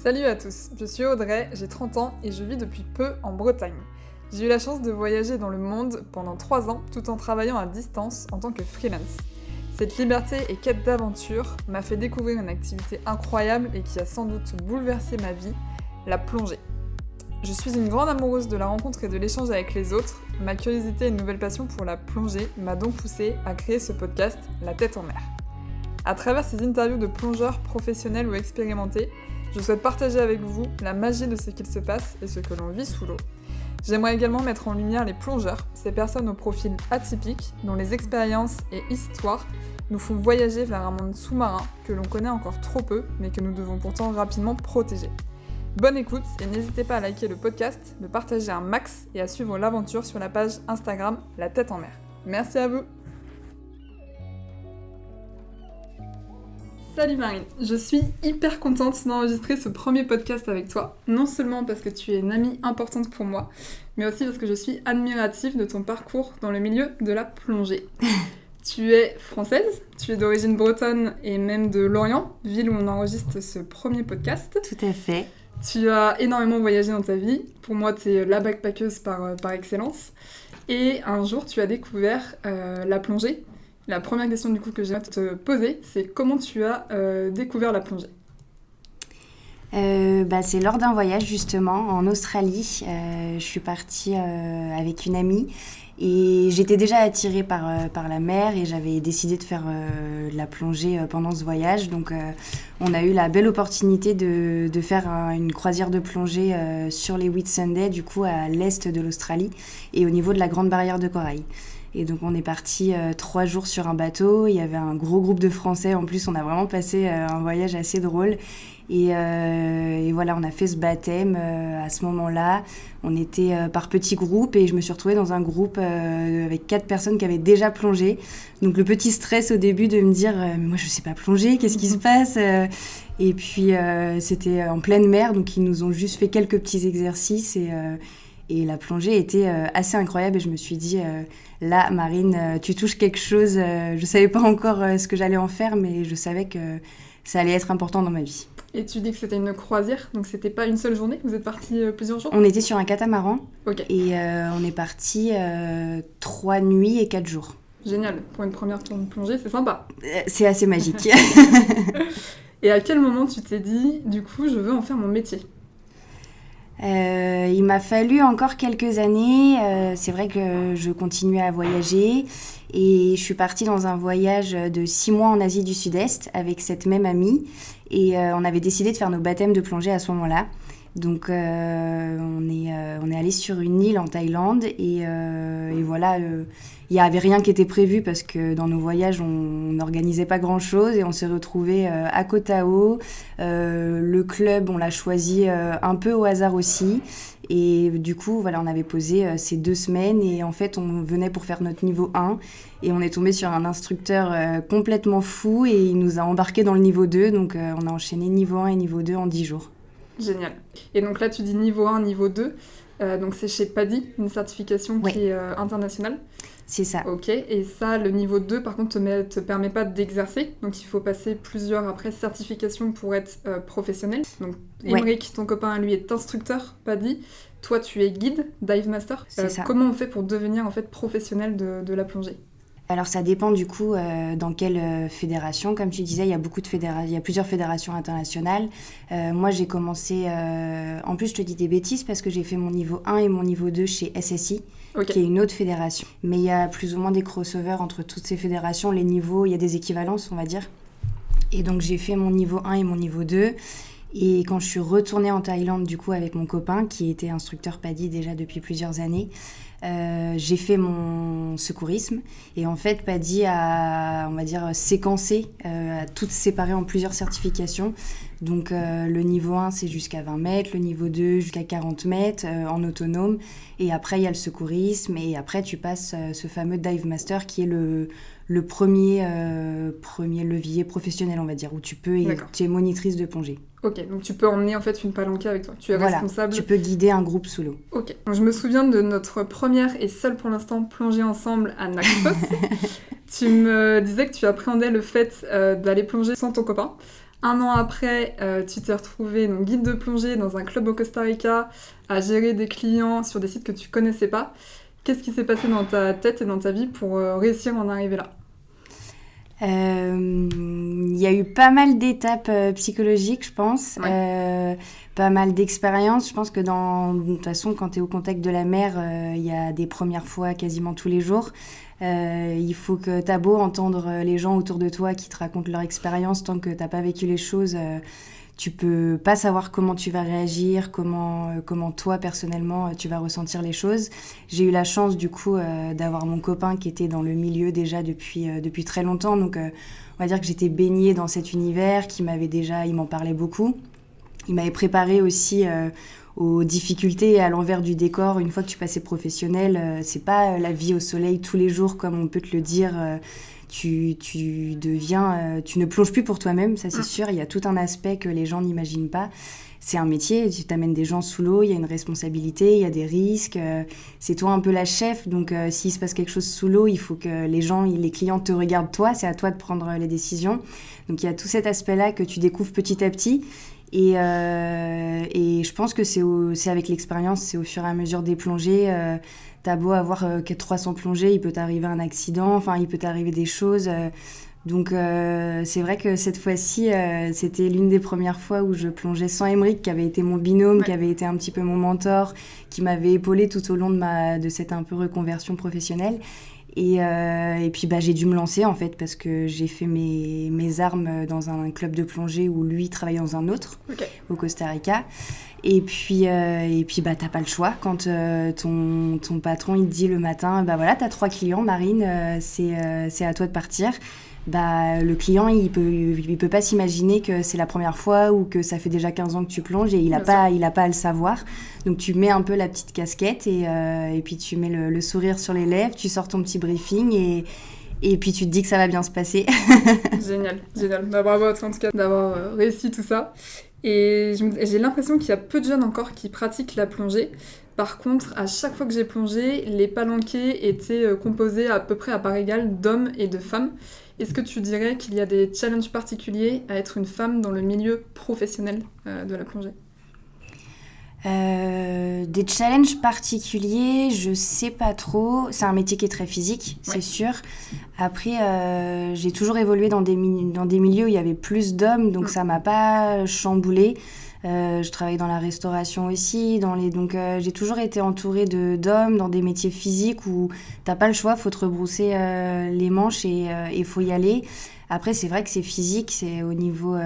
Salut à tous, je suis Audrey, j'ai 30 ans et je vis depuis peu en Bretagne. J'ai eu la chance de voyager dans le monde pendant 3 ans tout en travaillant à distance en tant que freelance. Cette liberté et quête d'aventure m'a fait découvrir une activité incroyable et qui a sans doute bouleversé ma vie, la plongée. Je suis une grande amoureuse de la rencontre et de l'échange avec les autres. Ma curiosité et une nouvelle passion pour la plongée m'a donc poussée à créer ce podcast La tête en mer. À travers ces interviews de plongeurs professionnels ou expérimentés, je souhaite partager avec vous la magie de ce qu'il se passe et ce que l'on vit sous l'eau. J'aimerais également mettre en lumière les plongeurs, ces personnes au profil atypique, dont les expériences et histoires nous font voyager vers un monde sous-marin que l'on connaît encore trop peu, mais que nous devons pourtant rapidement protéger. Bonne écoute et n'hésitez pas à liker le podcast, de partager un max et à suivre l'aventure sur la page Instagram La Tête en Mer. Merci à vous Salut Marine, je suis hyper contente d'enregistrer ce premier podcast avec toi, non seulement parce que tu es une amie importante pour moi, mais aussi parce que je suis admirative de ton parcours dans le milieu de la plongée. tu es française, tu es d'origine bretonne et même de Lorient, ville où on enregistre ce premier podcast. Tout à fait. Tu as énormément voyagé dans ta vie, pour moi tu es la backpackeuse par, euh, par excellence, et un jour tu as découvert euh, la plongée. La première question du coup que j'ai à te poser, c'est comment tu as euh, découvert la plongée? Euh, bah, c'est lors d'un voyage justement en Australie. Euh, je suis partie avec une amie et j'étais déjà attirée par, par la mer et j'avais décidé de faire la plongée pendant ce voyage. Donc on a eu la belle opportunité de, de faire une croisière de plongée sur les Whitsunday, du coup à l'est de l'Australie et au niveau de la Grande Barrière de Corail. Et donc on est parti euh, trois jours sur un bateau. Il y avait un gros groupe de Français. En plus, on a vraiment passé euh, un voyage assez drôle. Et, euh, et, voilà, on a fait ce baptême à ce moment-là. On était par petits groupes et je me suis retrouvée dans un groupe avec quatre personnes qui avaient déjà plongé. Donc le petit stress au début de me dire mais moi je sais pas plonger, qu'est-ce qui se passe Et puis c'était en pleine mer, donc ils nous ont juste fait quelques petits exercices et et la plongée était euh, assez incroyable et je me suis dit, euh, là, Marine, euh, tu touches quelque chose. je ne savais pas encore ce que j'allais en faire, mais je savais que ça allait être important dans ma vie. Et tu dis que c'était une croisière, donc c'était pas une seule journée, vous êtes parti plusieurs jours? On était sur un catamaran et on est parti trois nuits et quatre jours. Génial, pour une première tournée de plongée, c'est sympa. c'est assez magique. et à quel moment tu t'es dit, du coup, je veux en faire mon métier? Euh, il m'a fallu encore quelques années. Euh, c'est vrai que je continuais à voyager et je suis partie dans un voyage de six mois en Asie du Sud-Est avec cette même amie et euh, on avait décidé de faire nos baptêmes de plongée à ce moment-là. Donc on est on est allé sur une île en Thaïlande et, et voilà il n'y avait rien qui était prévu parce que dans nos voyages, on n'organisait pas grand-chose et on s'est retrouvé euh, à Koh Euh, le club, on l'a choisi euh, un peu au hasard aussi. Et du coup, voilà, on avait posé euh, ces deux semaines et en fait, on venait pour faire notre niveau 1 et on est tombé sur un instructeur complètement fou et il nous a embarqué dans le niveau 2. Donc, on a enchaîné niveau 1 et niveau 2 en 10 jours. Génial. Et donc là, tu dis niveau 1, niveau 2. donc c'est chez PADI, une certification qui est internationale. C'est ça. Ok, et ça, le niveau 2, par contre, te, te permet pas d'exercer. Donc, il faut passer plusieurs, après, certifications pour être euh, professionnel. Donc, Emmerich, ton copain, lui, est instructeur, pas dit. Toi, tu es guide, dive master. Euh, ça. Comment on fait pour devenir, en fait, professionnel de, la plongée? Alors ça dépend du coup euh, dans quelle fédération. Comme tu disais, il y a beaucoup de fédérations, il y a plusieurs fédérations internationales. moi j'ai commencé, en plus je te dis des bêtises parce que j'ai fait mon niveau 1 et mon niveau 2 chez SSI qui est une autre fédération. Mais il y a plus ou moins des crossovers entre toutes ces fédérations, les niveaux, il y a des équivalences, on va dire. Et donc j'ai fait mon niveau 1 et mon niveau 2. Et quand je suis retournée en Thaïlande, du coup, avec mon copain, qui était instructeur PADI déjà depuis plusieurs années, euh, j'ai fait mon secourisme. Et en fait, PADI a, on va dire, séquencé, euh, a toutes séparé en plusieurs certifications. Donc le niveau 1 c'est jusqu'à 20 mètres, le niveau 2 jusqu'à 40 mètres en autonome. Et après il y a le secourisme et après tu passes ce fameux dive master qui est le, le premier, premier levier professionnel on va dire, où tu peux, tu es monitrice de plongée. Ok, donc tu peux emmener en fait une palanquée avec toi. Tu es responsable. Tu peux guider un groupe sous l'eau. Ok. Donc, je me souviens de notre première et seule pour l'instant plongée ensemble à Naxos. tu me disais que tu appréhendais le fait euh, d'aller plonger sans ton copain. Un an après, euh, tu t'es retrouvé donc, guide de plongée dans un club au Costa Rica, à gérer des clients sur des sites que tu connaissais pas. Qu'est-ce qui s'est passé dans ta tête et dans ta vie pour euh, réussir à en arriver là? Il y a eu pas mal d'étapes psychologiques, je pense. Pas mal d'expériences. Je pense que dans, de toute façon, quand tu es au contact de la mer, il y a des premières fois quasiment tous les jours. il faut que tu as beau entendre les gens autour de toi qui te racontent leur expérience tant que t'as pas vécu les choses tu peux pas savoir comment tu vas réagir, comment, euh, comment toi personnellement euh, tu vas ressentir les choses. J'ai eu la chance du coup euh, d'avoir mon copain qui était dans le milieu déjà depuis, depuis très longtemps, donc on va dire que j'étais baignée dans cet univers, qui m'avait déjà, il m'en parlait beaucoup. Il m'avait préparé aussi aux difficultés et à l'envers du décor. Une fois que tu passais professionnel, c'est pas la vie au soleil tous les jours comme on peut te le dire tu, tu deviens, euh, tu ne plonges plus pour toi-même, ça c'est mm. sûr. Il y a tout un aspect que les gens n'imaginent pas. C'est un métier, tu t'amènes des gens sous l'eau, il y a une responsabilité, il y a des risques. Euh, c'est toi un peu la chef, donc euh, s'il se passe quelque chose sous l'eau, il faut que les gens, les clients te regardent toi, c'est à toi de prendre les décisions. Donc il y a tout cet aspect-là que tu découvres petit à petit. Et, et je pense que c'est avec l'expérience, c'est au fur et à mesure des plongées t'as beau avoir 300 euh, plongées, il peut t'arriver un accident, enfin, il peut t'arriver des choses. Euh. donc euh, c'est vrai que cette fois-ci, c'était l'une des premières fois où je plongeais sans Emmerich, qui avait été mon binôme, qui avait été un petit peu mon mentor, qui m'avait épaulé tout au long de, ma, de cette un peu reconversion professionnelle. Et, et puis bah, j'ai dû me lancer en fait parce que j'ai fait mes, mes, armes dans un club de plongée où lui travaillait dans un autre, au Costa Rica. Et puis, euh, et puis bah, t'as pas le choix. Quand euh, ton, ton patron il te dit le matin, bah voilà, t'as trois clients, Marine, euh, c'est c'est à toi de partir. Bah, le client, il peut, il peut pas s'imaginer que c'est la première fois ou que ça fait déjà 15 ans que tu plonges et il a, pas, il a pas à le savoir. Donc tu mets un peu la petite casquette et, et puis tu mets le, sourire sur les lèvres, tu sors ton petit briefing et, et puis tu te dis que ça va bien se passer. génial, génial. Bah, bravo à toi en tout cas d'avoir réussi tout ça. Et j'ai l'impression qu'il y a peu de jeunes encore qui pratiquent la plongée. Par contre, à chaque fois que j'ai plongé, les palanquets étaient euh, composés à peu près à part égale d'hommes et de femmes. Est-ce que tu dirais qu'il y a des challenges particuliers à être une femme dans le milieu professionnel euh, de la plongée? Euh, des challenges particuliers, je sais pas trop. C'est un métier qui est très physique, c'est sûr. Après, euh, j'ai toujours évolué dans des, dans des milieux où il y avait plus d'hommes, donc mm. ça m'a pas chamboulé. Euh, je travaille dans la restauration aussi, dans les donc j'ai toujours été entourée de d'hommes dans des métiers physiques où t'as pas le choix, faut te rebrousser les manches et il faut y aller. Après, c'est vrai que c'est physique, c'est au niveau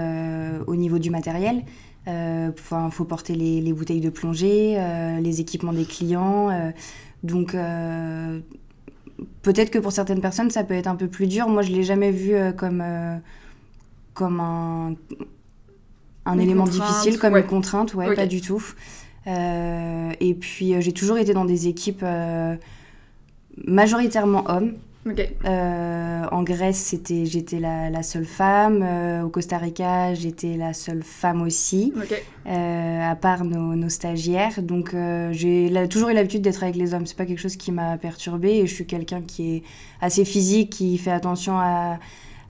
au niveau du matériel. Euh, faut porter les, bouteilles de plongée, euh, les équipements des clients. Euh, donc, peut-être que pour certaines personnes, ça peut être un peu plus dur. Moi, je ne l'ai jamais vu comme, comme un, un élément difficile, comme une contrainte. Ouais, pas du tout. et puis, j'ai toujours été dans des équipes majoritairement hommes. Euh, en Grèce, c'était, j'étais la, seule femme. Euh, au Costa Rica, j'étais la seule femme aussi, euh, à part nos, stagiaires. Donc, j'ai toujours eu l'habitude d'être avec les hommes. C'est pas quelque chose qui m'a perturbée. Et je suis quelqu'un qui est assez physique, qui fait attention à.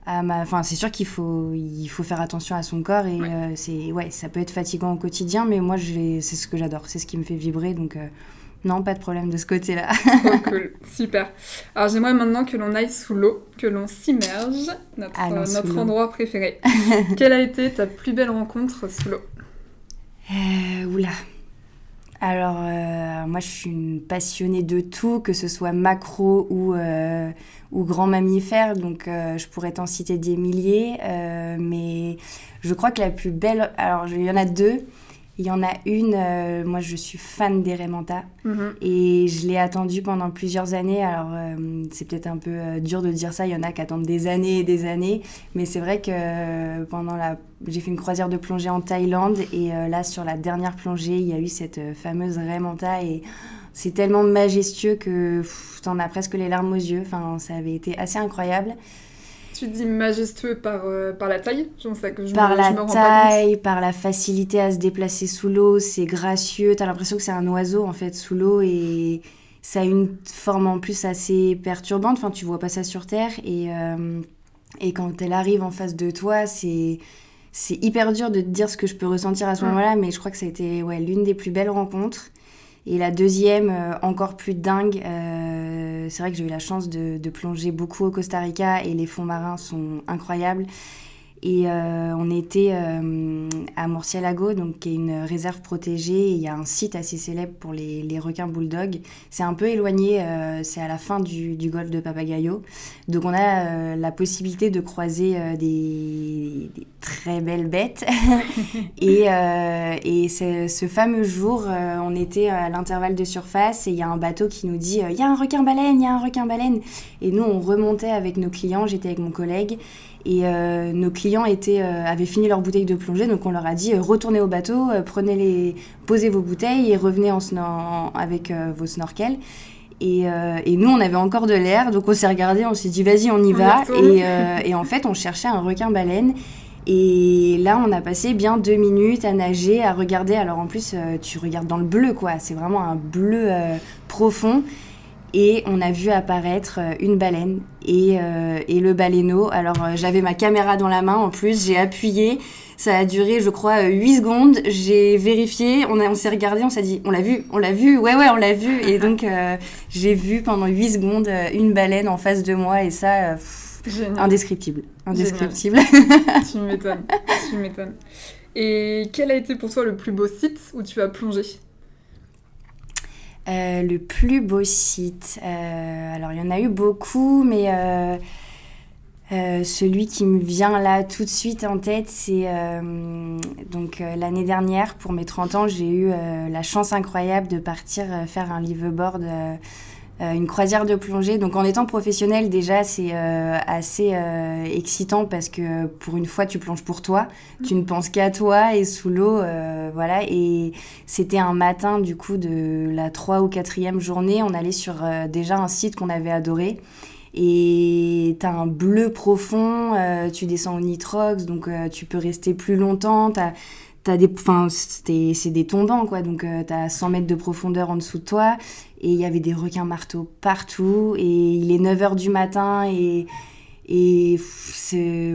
Enfin, c'est sûr qu'il faut, il faut faire attention à son corps. Et c'est, ouais, ça peut être fatigant au quotidien, mais moi, c'est ce que j'adore. C'est ce qui me fait vibrer. Donc, non, pas de problème de ce côté-là. Trop cool, super. Alors j'aimerais maintenant que l'on aille sous l'eau, que l'on s'immerge, notre, notre endroit préféré. Quelle a été ta plus belle rencontre sous l'eau? Euh, Oula. Alors, euh, moi, je suis une passionnée de tout, que ce soit macro ou, euh, grand mammifère, donc euh, je pourrais t'en citer des milliers. mais je crois que la plus belle, alors il y en a deux. Il y en a une, euh, moi je suis fan des Manta Mhm. et je l'ai attendue pendant plusieurs années. Alors euh, c'est peut-être un peu euh, dur de dire ça, il y en a qui attendent des années et des années, mais c'est vrai que pendant la... J'ai fait une croisière de plongée en Thaïlande et là sur la dernière plongée, il y a eu cette fameuse Manta et c'est tellement majestueux que t'en as presque les larmes aux yeux. Enfin, ça avait été assez incroyable. Tu dis majestueux par, euh, par la taille ça que je par me, la je me rends pas taille, par la facilité à se déplacer sous l'eau, c'est gracieux. T'as l'impression que c'est un oiseau en fait sous l'eau et ça a une forme en plus assez perturbante. Enfin, tu vois pas ça sur Terre et, euh, et quand elle arrive en face de toi, c'est c'est hyper dur de te dire ce que je peux ressentir à ce moment-là, mais je crois que ça a été ouais, l'une des plus belles rencontres. Et la deuxième, euh, encore plus dingue, euh, c'est vrai que j'ai eu la chance de, de plonger beaucoup au Costa Rica et les fonds marins sont incroyables. Et euh, on était euh, à Murciélago, donc qui est une réserve protégée. Il y a un site assez célèbre pour les, les requins bulldogs. C'est un peu éloigné, euh, c'est à la fin du, du golfe de Papagayo. Donc on a la possibilité de croiser des, des très belles bêtes. et et ce fameux jour, on était à l'intervalle de surface et il y a un bateau qui nous dit il y a un requin baleine, il y a un requin baleine. Et nous on remontait avec nos clients, j'étais avec mon collègue. Et euh, nos clients étaient, euh, avaient fini leur bouteille de plongée, donc on leur a dit euh, retournez au bateau, prenez les, posez vos bouteilles et revenez en sno- en- avec vos snorkels. Et, et nous, on avait encore de l'air, donc on s'est regardé, on s'est dit vas-y, on y On va. Et, et en fait, on cherchait un requin baleine. Et là, on a passé bien deux minutes à nager, à regarder. Alors en plus, tu regardes dans le bleu, quoi. C'est vraiment un bleu profond. Et on a vu apparaître euh, une baleine et, euh, et le baleineau. Alors euh, j'avais ma caméra dans la main en plus, j'ai appuyé. Ça a duré, je crois, euh, 8 secondes. J'ai vérifié, on, a- on s'est regardé, on s'est dit, on l'a vu, on l'a vu, ouais, ouais, on l'a vu. Et donc, euh, j'ai vu pendant 8 secondes une baleine en face de moi et ça, pff, indescriptible. Indescriptible. tu m'étonnes. tu m'étonnes. Et quel a été pour toi le plus beau site où tu as plongé? Euh, le plus beau site. euh, alors, il y en a eu beaucoup, mais euh, celui qui me vient là tout de suite en tête, c'est donc l'année dernière, pour mes 30 ans, j'ai eu la chance incroyable de partir faire un liveaboard. Euh, une croisière de plongée. Donc en étant professionnel déjà c'est euh, assez euh, excitant parce que pour une fois tu plonges pour toi, tu ne penses qu'à toi et sous l'eau, voilà. Et c'était un matin du coup de la 3 ou 4e journée, on allait sur déjà un site qu'on avait adoré. Et t'as un bleu profond, tu descends au nitrox, donc tu peux rester plus longtemps. T'as, t'as des, c'est des tombants, quoi. Donc euh, t'as 100 mètres de profondeur en dessous de toi. Et il y avait des requins marteaux partout. Et il est 9h du matin. Et, et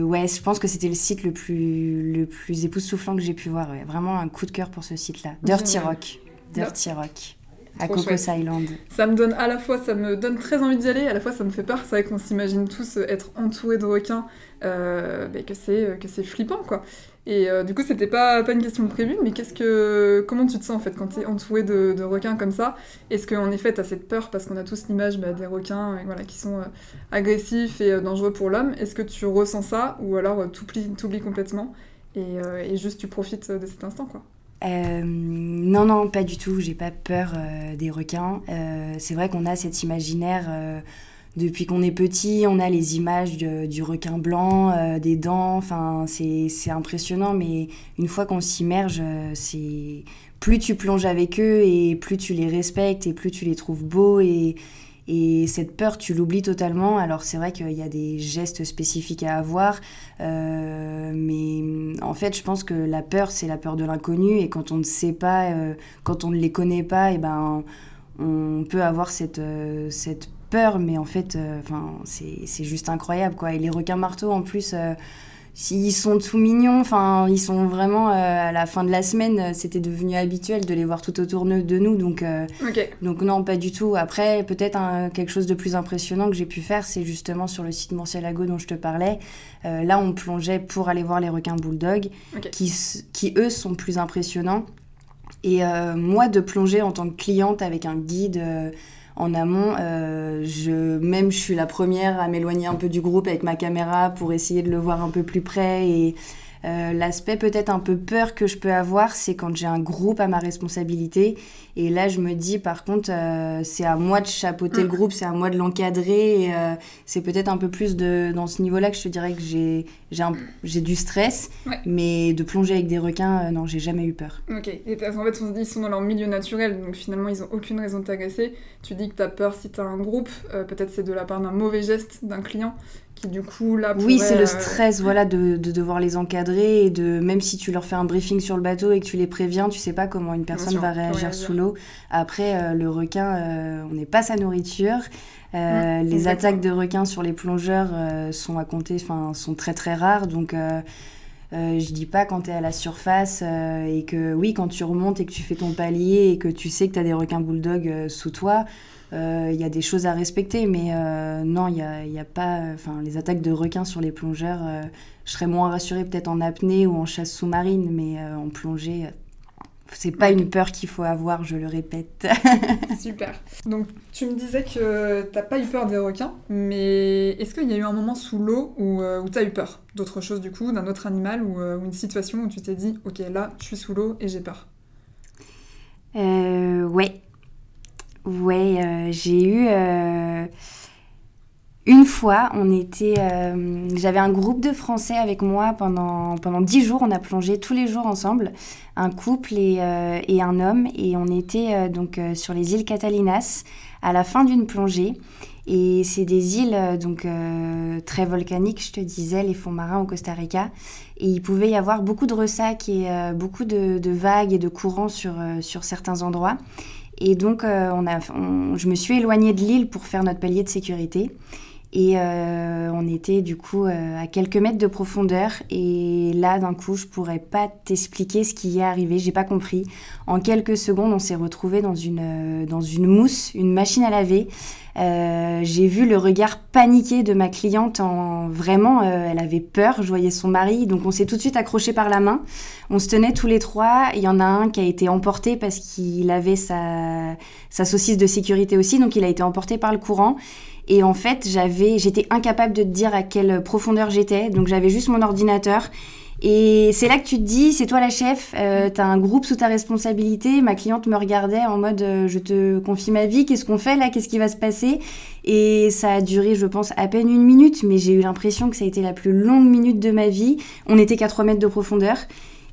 ouais, je pense que c'était le site le plus, le plus époustouflant que j'ai pu voir. ouais. Vraiment un coup de cœur pour ce site-là. Dirty. Rock. Dirty Rock. À Trop Cocos chouette. Island. Ça me donne à la fois, ça me donne très envie d'y aller, à la fois ça me fait peur. C'est vrai qu'on s'imagine tous être entourés de requins, euh, bah, que c'est que c'est flippant quoi. Et euh, du coup, c'était pas, pas une question prévue, mais qu'est-ce que comment tu te sens en fait quand t'es entouré de, de requins comme ça? Est-ce qu'en effet t'as cette peur parce qu'on a tous l'image bah, des requins euh, voilà, qui sont euh, agressifs et dangereux pour l'homme? Est-ce que tu ressens ça ou alors euh, t'oublies complètement et, et juste tu profites de cet instant quoi? Euh, non, non, pas du tout. J'ai pas peur euh, des requins. Euh, c'est vrai qu'on a cet imaginaire depuis qu'on est petit. On a les images du requin blanc, des dents. Enfin, c'est impressionnant. Mais une fois qu'on s'immerge, c'est plus tu plonges avec eux et plus tu les respectes et plus tu les trouves beaux et et cette peur, tu l'oublies totalement. Alors c'est vrai qu'il y a des gestes spécifiques à avoir, euh, mais en fait, je pense que la peur, c'est la peur de l'inconnu. Et quand on ne sait pas, euh, quand on ne les connaît pas, et ben, on peut avoir cette, euh, cette peur. Mais en fait, c'est juste incroyable, quoi. Et les requins marteaux, en plus. Ils sont tout mignons, enfin, ils sont vraiment euh, à la fin de la semaine, euh, c'était devenu habituel de les voir tout autour de nous, donc euh, donc non, pas du tout. Après, peut-être quelque chose de plus impressionnant que j'ai pu faire, c'est justement sur le site Murciélago dont je te parlais. Euh, là, on plongeait pour aller voir les requins bulldog, Ok. qui, qui eux sont plus impressionnants. Et moi, de plonger en tant que cliente avec un guide en amont, euh, je, même je suis la première à m'éloigner un peu du groupe avec ma caméra pour essayer de le voir un peu plus près et Euh, l'aspect peut-être un peu peur que je peux avoir, c'est quand j'ai un groupe à ma responsabilité. Et là, je me dis, par contre, euh, c'est à moi de chapeauter le mm. groupe, c'est à moi de l'encadrer. Euh, c'est peut-être un peu plus de, dans ce niveau-là que je te dirais que j'ai, j'ai, du stress. Mais de plonger avec des requins, non, j'ai jamais eu peur. Ok. Et en fait, on se dit, ils sont dans leur milieu naturel, donc finalement, ils ont aucune raison de t'agresser. Tu dis que tu as peur si tu as un groupe, peut-être c'est de la part d'un mauvais geste d'un client du coup là Oui, c'est le euh, stress voilà de, devoir les encadrer et de même si tu leur fais un briefing sur le bateau et que tu les préviens, tu sais pas comment une personne va réagir sous l'eau. Après euh, le requin euh, on n'est pas sa nourriture. Mmh, les attaques de requins sur les plongeurs sont à compter enfin sont très très rares donc je dis pas quand tu es à la surface et que oui, quand tu remontes et que tu fais ton palier et que tu sais que tu as des requins bulldog sous toi, il euh, y a des choses à respecter, mais euh, non, il a, y a, pas. Enfin, les attaques de requins sur les plongeurs, euh, je serais moins rassurée peut-être en apnée ou en chasse sous-marine, mais en plongée, c'est pas une peur qu'il faut avoir, je le répète. Super. Donc tu me disais que t'as pas eu peur des requins, mais est-ce qu'il y a eu un moment sous l'eau où, où t'as eu peur d'autre chose du coup, d'un autre animal ou, une situation où tu t'es dit ok là je suis sous l'eau et j'ai peur? Euh, Ouais, Ouais, euh, j'ai eu euh, une fois, on était, euh, j'avais un groupe de Français avec moi pendant pendant dix jours. On a plongé tous les jours ensemble, un couple et, et un homme, et on était donc sur les îles Catalinas à la fin d'une plongée. Et c'est des îles donc très volcaniques, je te disais, les fonds marins au Costa Rica. Et il pouvait y avoir beaucoup de ressacs et beaucoup de, de, vagues et de courants sur, sur certains endroits. Et donc, euh, on a, je me suis éloignée de l'île pour faire notre palier de sécurité. Et euh, on était du coup euh, à quelques mètres de profondeur. Et là, d'un coup, je pourrais pas t'expliquer ce qui y est arrivé. J'ai pas compris. En quelques secondes, on s'est retrouvé dans une, dans une mousse, une machine à laver. Euh, j'ai vu le regard paniqué de ma cliente en vraiment, euh, elle avait peur, je voyais son mari, donc on s'est tout de suite accroché par la main. On se tenait tous les trois. Il y en a un qui a été emporté parce qu'il avait sa, sa saucisse de sécurité aussi, donc il a été emporté par le courant. Et en fait, j'avais, j'étais incapable de te dire à quelle profondeur j'étais, donc j'avais juste mon ordinateur et c'est là que tu te dis, c'est toi la chef, euh, t'as un groupe sous ta responsabilité. Ma cliente me regardait en mode, euh, je te confie ma vie, qu'est-ce qu'on fait là, qu'est-ce qui va se passer? Et ça a duré, je pense, à peine une minute, mais j'ai eu l'impression que ça a été la plus longue minute de ma vie. On était qu'à 3 mètres de profondeur.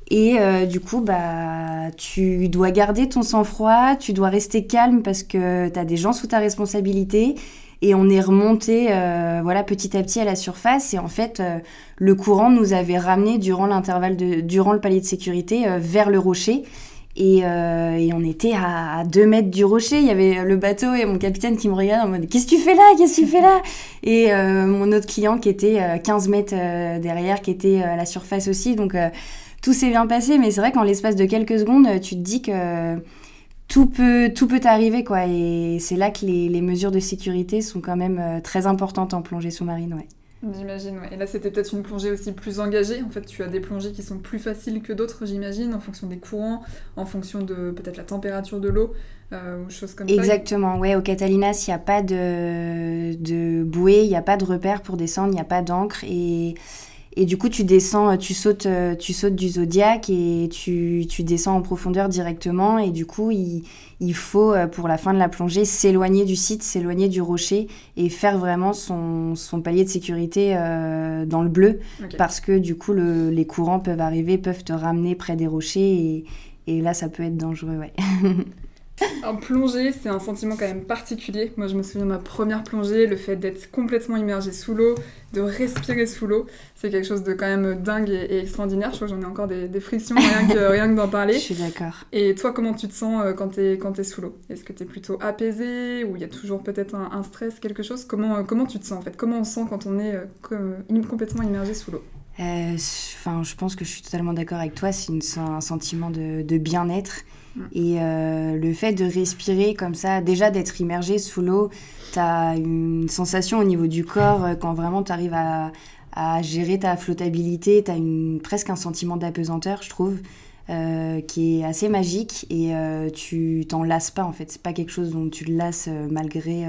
Et euh, du coup, bah, tu dois garder ton sang-froid, tu dois rester calme parce que t'as des gens sous ta responsabilité et on est remonté euh, voilà petit à petit à la surface. Et en fait euh, le courant nous avait ramené durant l'intervalle durant le palier de sécurité euh, vers le rocher. Et, on était à, deux mètres du rocher. Il y avait le bateau et mon capitaine qui me regarde en mode qu'est-ce que tu fais là? Qu'est-ce que tu fais là? Et mon autre client qui était 15 mètres derrière qui était à la surface aussi. Donc tout s'est bien passé. Mais c'est vrai qu'en l'espace de quelques secondes tu te dis que tout peut tout peut arriver quoi et c'est là que les, les, mesures de sécurité sont quand même euh, très importantes en plongée sous-marine ouais. J'imagine, ouais. Et là, c'était peut-être une plongée aussi plus engagée. En fait, tu as des plongées qui sont plus faciles que d'autres, j'imagine, en fonction des courants, en fonction de peut-être la température de l'eau, euh, ou choses comme ça. Exactement, ouais. Au Catalinas, il n'y a pas de, de bouée, il n'y a pas de repère pour descendre, il n'y a pas d'encre. Et et du coup, tu descends, tu sautes, euh, tu sautes du zodiaque et tu, tu descends en profondeur directement. Et du coup, il, il faut, euh, pour la fin de la plongée, s'éloigner du site, s'éloigner du rocher et faire vraiment son, son palier de sécurité euh, dans le bleu. Parce que du coup, le, les courants peuvent arriver, peuvent te ramener près des rochers. Et, et là, ça peut être dangereux, ouais. Un plongée, c'est un sentiment quand même particulier. Moi, je me souviens de ma première plongée, le fait d'être complètement immergé sous l'eau, de respirer sous l'eau, c'est quelque chose de quand même dingue et, extraordinaire. Je crois que j'en ai encore des, frictions rien que, rien que d'en parler. Je suis d'accord. Et toi, comment tu te sens euh, quand tu es, quand es sous l'eau? Est-ce que tu es plutôt apaisé ou il y a toujours peut-être un, stress, quelque chose? Comment, euh, comment tu te sens en fait? Comment on se sent quand on est euh, complètement immergé sous l'eau? Enfin, je pense que je suis totalement d'accord avec toi. C'est un sentiment de, de bien-être. Et euh, le fait de respirer comme ça, déjà d'être immergé sous l'eau, tu as une sensation au niveau du corps euh, quand vraiment tu arrives à, gérer ta flottabilité, tu as presque un sentiment d'apesanteur, je trouve. Euh, qui est assez magique et tu t'en lasses pas en fait. C'est pas quelque chose dont tu te lasses malgré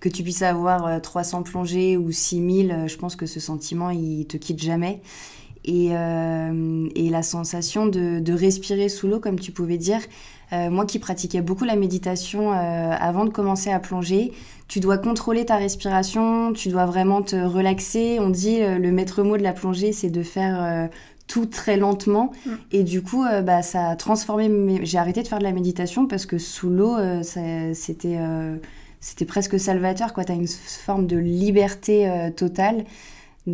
que tu puisses avoir 300 plongées ou 6000. je pense que ce sentiment il te quitte jamais. Et, et la sensation de, de respirer sous l'eau, comme tu pouvais dire, moi qui pratiquais beaucoup la méditation avant de commencer à plonger, tu dois contrôler ta respiration, tu dois vraiment te relaxer. On dit le maître mot de la plongée, c'est de faire tout très lentement. Mm. Et du coup, euh, bah, ça a transformé. J'ai arrêté de faire de la méditation parce que sous l'eau, euh, c'était euh, c'était presque salvateur. Tu as une forme de liberté totale.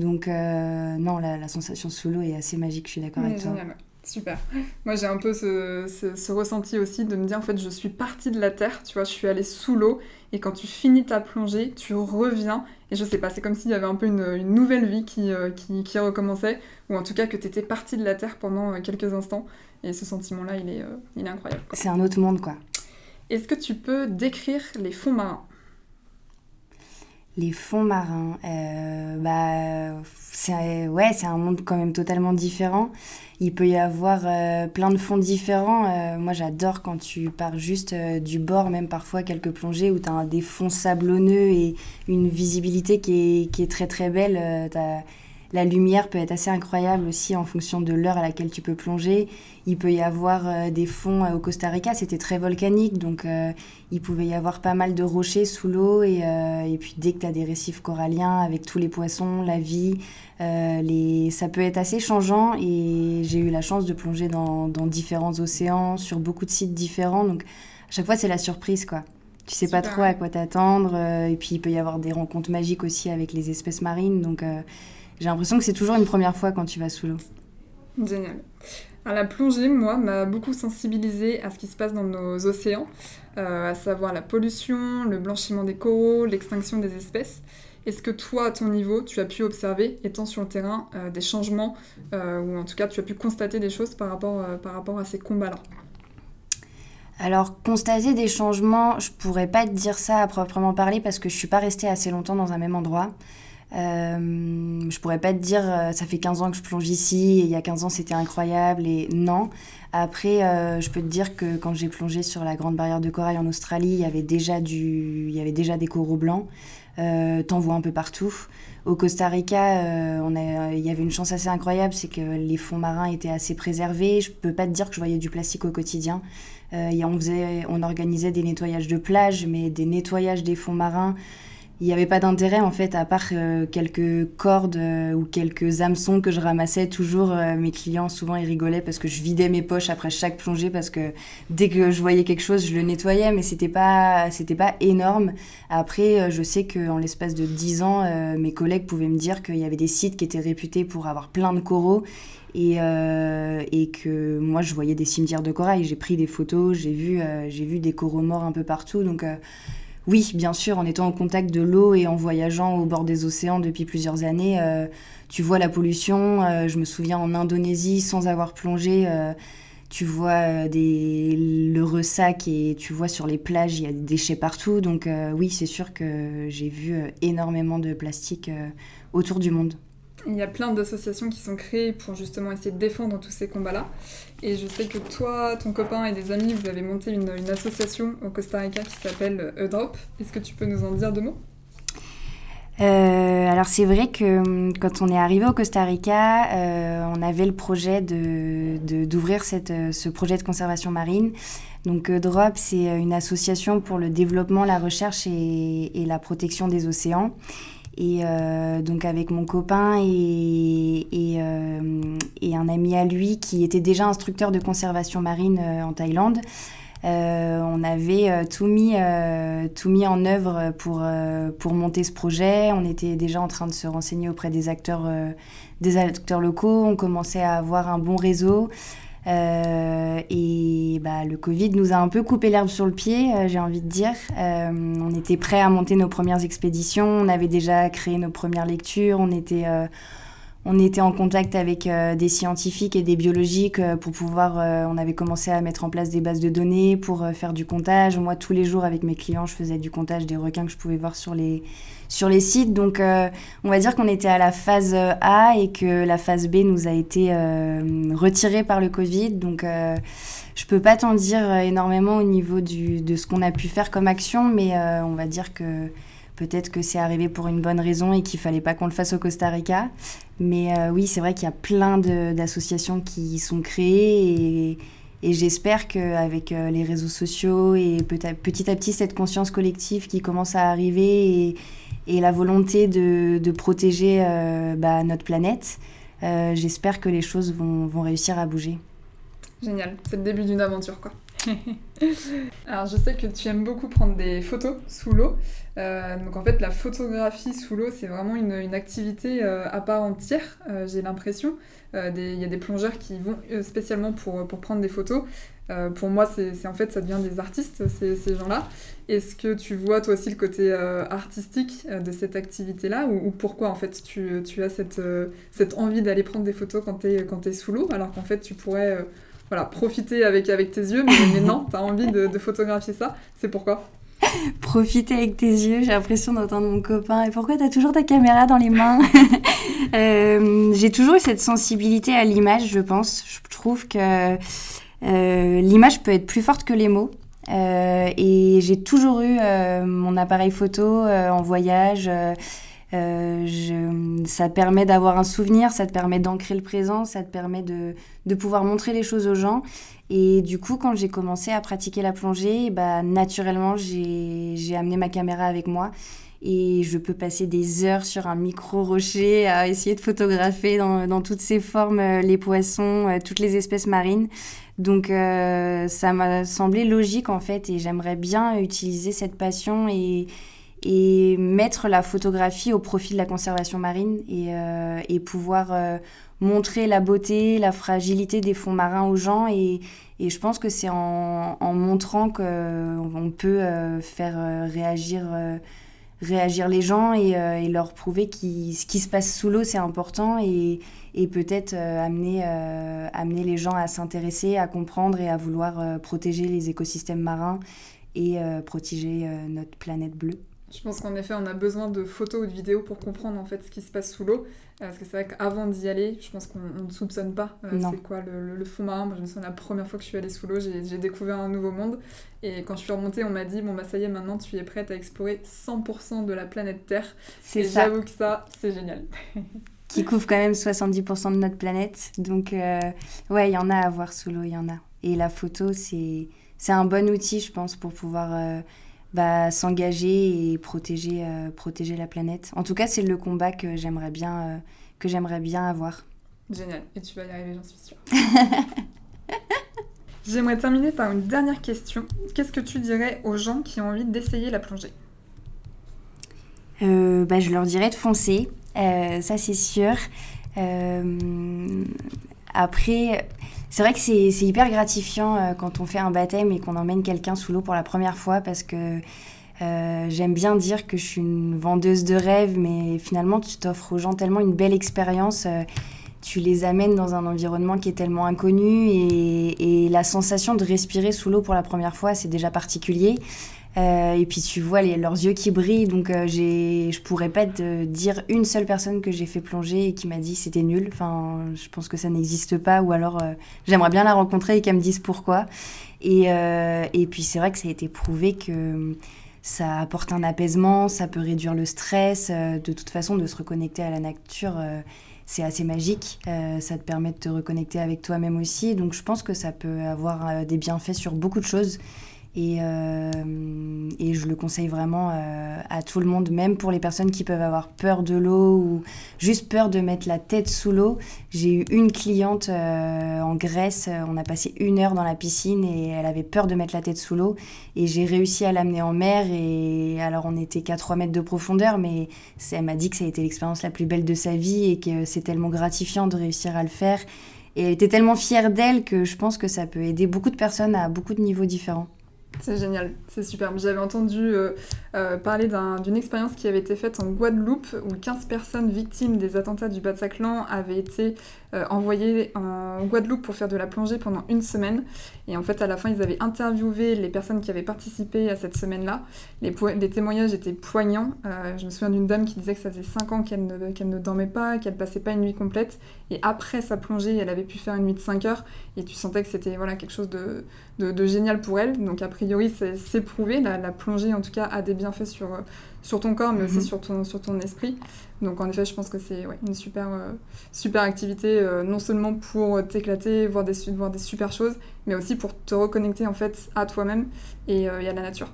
Donc, non, la, sensation sous l'eau est assez magique, je suis d'accord avec toi. Super. Moi, j'ai un peu ce, ce, ressenti aussi de me dire, en fait, je suis partie de la terre, tu vois, je suis allée sous l'eau, et quand tu finis ta plongée, tu reviens, et je sais pas, c'est comme s'il y avait un peu une, une nouvelle vie qui, euh, qui, qui, recommençait, ou en tout cas que tu étais partie de la terre pendant euh, quelques instants, et ce sentiment-là, il, est, euh, il est incroyable. C'est un autre monde, quoi. Est-ce que tu peux décrire les fonds marins? Les fonds marins, bah, c'est ouais, un monde quand même totalement différent. Il peut y avoir euh, plein de fonds différents. Euh, moi, j'adore quand tu pars juste euh, du bord, même parfois quelques plongées où tu as des fonds sablonneux et une visibilité qui est, qui est très très belle. La lumière peut être assez incroyable aussi en fonction de l'heure à laquelle tu peux plonger. Il peut y avoir euh, des fonds euh, au Costa Rica, c'était très volcanique, donc euh, il pouvait y avoir pas mal de rochers sous l'eau. Et, et, puis dès que tu as des récifs coralliens avec tous les poissons, la vie, les... ça peut être assez changeant. Et j'ai eu la chance de plonger dans, dans, différents océans, sur beaucoup de sites différents. Donc à chaque fois, c'est la surprise, quoi. Tu sais pas trop à quoi t'attendre. et puis il peut y avoir des rencontres magiques aussi avec les espèces marines. Donc j'ai l'impression que c'est toujours une première fois quand tu vas sous l'eau. Génial. Alors, la plongée, moi, m'a beaucoup sensibilisée à ce qui se passe dans nos océans, euh, à savoir la pollution, le blanchiment des coraux, l'extinction des espèces. Est-ce que toi, à ton niveau, tu as pu observer, étant sur le terrain, euh, des changements, euh, ou en tout cas, tu as pu constater des choses par rapport, par rapport à ces combats-là? Alors, constater des changements, je pourrais pas te dire ça à proprement parler parce que je suis pas restée assez longtemps dans un même endroit. Euh, je pourrais pas te dire, euh, ça fait 15 ans que je plonge ici, et il y a 15 ans c'était incroyable, et non. Après, euh, je peux te dire que quand j'ai plongé sur la Grande Barrière de Corail en Australie, il y avait déjà, du... il y avait déjà des coraux blancs. Euh, T'en vois un peu partout. Au Costa Rica, on a... il y avait une chance assez incroyable, c'est que les fonds marins étaient assez préservés. Je peux pas te dire que je voyais du plastique au quotidien. on, faisait... on organisait des nettoyages de plage, mais des nettoyages des fonds marins il n'y avait pas d'intérêt en fait, à part euh, quelques cordes euh, ou quelques hameçons que je ramassais toujours. Euh, mes clients, souvent, ils rigolaient parce que je vidais mes poches après chaque plongée parce que dès que je voyais quelque chose, je le nettoyais, mais c'était pas, c'était pas énorme. Après, je sais qu'en l'espace de 10 ans, mes collègues pouvaient me dire qu'il y avait des sites qui étaient réputés pour avoir plein de coraux et, que moi je voyais des cimetières de corail. J'ai pris des photos, j'ai vu, j'ai vu des coraux morts un peu partout. Donc oui, bien sûr, en étant en contact de l'eau et en voyageant au bord des océans depuis plusieurs années, euh, tu vois la pollution. Euh, je me souviens en Indonésie, sans avoir plongé, euh, tu vois le ressac et tu vois sur les plages, il y a des déchets partout. Donc oui, c'est sûr que j'ai vu énormément de plastique autour du monde. Il y a plein d'associations qui sont créées pour justement essayer de défendre tous ces combats-là. Et je sais que toi, ton copain et des amis, vous avez monté une, association au Costa Rica qui s'appelle Eudrop. Est-ce que tu peux nous en dire deux mots? Euh, alors c'est vrai que hum, quand on est arrivé au Costa Rica, euh, on avait le projet de, d'ouvrir euh, ce projet de conservation marine. Donc Eudrop, c'est une association pour le développement, la recherche et la protection des océans. Et euh, donc avec mon copain et, euh, et, un ami à lui qui était déjà instructeur de conservation marine euh, en Thaïlande, on avait tout, mis, tout mis en œuvre pour, pour monter ce projet. On était déjà en train de se renseigner auprès des acteurs, des acteurs locaux. On commençait à avoir un bon réseau. Euh, et bah, le Covid nous a un peu coupé l'herbe sur le pied, euh, j'ai envie de dire. Euh, on était prêts à monter nos premières expéditions, on avait déjà créé nos premières lectures, on était, on était en contact avec des scientifiques et des biologiques pour pouvoir. on avait commencé à mettre en place des bases de données pour faire du comptage. Moi, tous les jours avec mes clients, je faisais du comptage des requins que je pouvais voir sur les sites. Donc, euh, on va dire qu'on était à la phase A et que la phase B nous a été euh, retirée par le Covid. Donc, euh, je peux pas t'en dire énormément au niveau de ce qu'on a pu faire comme action, mais on va dire que Peut-être que c'est arrivé pour une bonne raison et qu'il fallait pas qu'on le fasse au Costa Rica. Mais oui, c'est vrai qu'il y a plein d'associations qui sont créées et, et j'espère qu'avec les réseaux sociaux et petit à petit cette conscience collective qui commence à arriver et, la volonté de, protéger bah, notre planète, j'espère que les choses vont, vont réussir à bouger. Génial, c'est le début d'une aventure quoi. Alors je sais que tu aimes beaucoup prendre des photos sous l'eau. Euh, donc en fait la photographie sous l'eau c'est vraiment une, activité euh, à part entière, euh, j'ai l'impression. Il y a des plongeurs qui vont spécialement pour, prendre des photos. pour moi c'est en fait ça devient des artistes ces, gens-là. Est-ce que tu vois toi aussi le côté artistique de cette activité-là? Ou, ou, pourquoi en fait tu, as cette, envie d'aller prendre des photos quand tu es, sous l'eau alors qu'en fait tu pourrais profiter avec tes yeux, mais, non, tu as envie de, photographier ça. C'est pourquoi? Profiter avec tes yeux, j'ai l'impression d'entendre mon copain. Et pourquoi tu as toujours ta caméra dans les mains euh, J'ai toujours eu cette sensibilité à l'image, je pense. Je trouve que euh, l'image peut être plus forte que les mots. Euh, et j'ai toujours eu mon appareil photo en voyage. Ça permet d'avoir un souvenir, ça te permet d'ancrer le présent, ça te permet de, pouvoir montrer les choses aux gens. Et du coup, quand j'ai commencé à pratiquer la plongée, bah, naturellement, j'ai amené ma caméra avec moi. Et je peux passer des heures sur un micro-rocher à essayer de photographier dans, dans toutes ses formes euh, les poissons, euh, toutes les espèces marines. Donc ça m'a semblé logique en fait et j'aimerais bien utiliser cette passion et, et mettre la photographie au profit de la conservation marine et, euh, pouvoir euh, montrer la beauté, la fragilité des fonds marins aux gens. Et, je pense que c'est en, en, montrant qu'on peut euh, faire réagir, réagir les gens et, et leur prouver que ce qui se passe sous l'eau, c'est important et, et peut-être amener, amener les gens à s'intéresser, à comprendre et à vouloir protéger les écosystèmes marins et protéger notre planète bleue. Je pense qu'en effet, on a besoin de photos ou de vidéos pour comprendre en fait ce qui se passe sous l'eau. Euh, parce que c'est vrai qu'avant d'y aller, je pense qu'on ne soupçonne pas euh, c'est quoi le, fond marin. Moi, je me souviens la première fois que je suis allée sous l'eau, j'ai découvert un nouveau monde. Et quand je suis remontée, on m'a dit bon bah ça y est, maintenant tu es prête à explorer 100% de la planète Terre. C'est ça. J'avoue que ça, c'est génial. qui couvre quand même 70% de notre planète. Donc euh, ouais, il y en a à voir sous l'eau, il y en a. Et la photo, c'est un bon outil, je pense, pour pouvoir bah, s'engager et protéger, euh, protéger la planète. En tout cas, c'est le combat que j'aimerais bien, euh, que j'aimerais bien avoir. Génial, et tu vas y arriver, j'en suis sûre. J'aimerais terminer par une dernière question. Qu'est-ce que tu dirais aux gens qui ont envie d'essayer la plongée? Euh, bah, Je leur dirais de foncer, ça c'est sûr. Après, c'est vrai que c'est hyper gratifiant euh, quand on fait un baptême et qu'on emmène quelqu'un sous l'eau pour la première fois parce que euh, j'aime bien dire que je suis une vendeuse de rêves, mais finalement, tu t'offres aux gens tellement une belle expérience. Euh, tu les amènes dans un environnement qui est tellement inconnu et, et la sensation de respirer sous l'eau pour la première fois, c'est déjà particulier. Euh, et puis tu vois leurs yeux qui brillent, donc euh, j'ai, je pourrais pas te dire une seule personne que j'ai fait plonger et qui m'a dit c'était nul. Enfin, je pense que ça n'existe pas, ou alors euh, j'aimerais bien la rencontrer et qu'elle me dise pourquoi. Et, et puis c'est vrai que ça a été prouvé que ça apporte un apaisement, ça peut réduire le stress. de toute façon, de se reconnecter à la nature, c'est assez magique. ça te permet de te reconnecter avec toi-même aussi. Donc je pense que ça peut avoir des bienfaits sur beaucoup de choses. Et, euh, et, je le conseille vraiment euh, à tout le monde, même pour les personnes qui peuvent avoir peur de l'eau ou juste peur de mettre la tête sous l'eau. J'ai eu une cliente euh, en Grèce, on a passé une heure dans la piscine et elle avait peur de mettre la tête sous l'eau. Et j'ai réussi à l'amener en mer. Et alors on était qu'à 3 mètres de profondeur, mais elle m'a dit que ça a été l'expérience la plus belle de sa vie et que c'est tellement gratifiant de réussir à le faire. Et elle était tellement fière d'elle que je pense que ça peut aider beaucoup de personnes à beaucoup de niveaux différents. C'est génial, c'est super. J'avais entendu euh, euh, parler d'une expérience qui avait été faite en Guadeloupe où 15 personnes victimes des attentats du Bataclan avaient été euh, envoyées en Guadeloupe pour faire de la plongée pendant une semaine. Et en fait, à la fin, ils avaient interviewé les personnes qui avaient participé à cette semaine-là. Les, témoignages étaient poignants. je me souviens d'une dame qui disait que ça faisait 5 ans qu'elle ne, ne dormait pas, qu'elle passait pas une nuit complète. Et après sa plongée, elle avait pu faire une nuit de 5 heures. Et tu sentais que c'était voilà, quelque chose de de, génial pour elle. Donc a priori, c'est prouvé. La, plongée, en tout cas, a des bienfaits sur, sur ton corps, mais aussi mhm. sur ton, sur ton esprit. Donc en effet, je pense que c'est une super, super activité, non seulement pour t'éclater, voir des, voir des super choses, mais aussi pour te reconnecter en fait à toi-même et, et à la nature.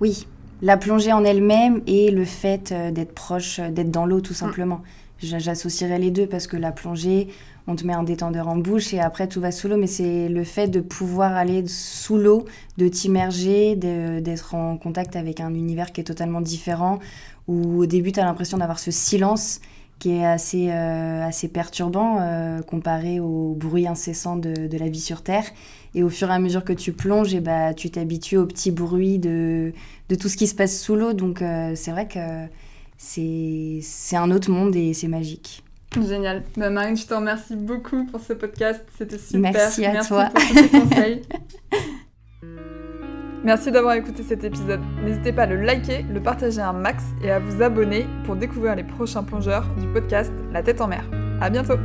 Oui, la plongée en elle-même et le fait euh, d'être proche, euh, d'être dans l'eau tout simplement. J'associerais les deux parce que la plongée, on te met un détendeur en bouche et après tout va sous l'eau, mais c'est le fait de pouvoir aller sous l'eau, de t'immerger, d'être en contact avec un univers qui est totalement différent, où au début tu as l'impression d'avoir ce silence qui est assez, euh, assez perturbant comparé au bruit incessant de, de, la vie sur Terre. Et au fur et à mesure que tu plonges, et bah, tu t'habitues au petit bruit de, de tout ce qui se passe sous l'eau. Donc euh, c'est vrai que c'est un autre monde et c'est magique. Génial. Bah, Marine, je te remercie beaucoup pour ce podcast. C'était super. Merci à toi. Pour tous tes conseils. Merci d'avoir écouté cet épisode. N'hésitez pas à le liker, le partager un max et à vous abonner pour découvrir les prochains plongeurs du podcast La tête en mer. À bientôt!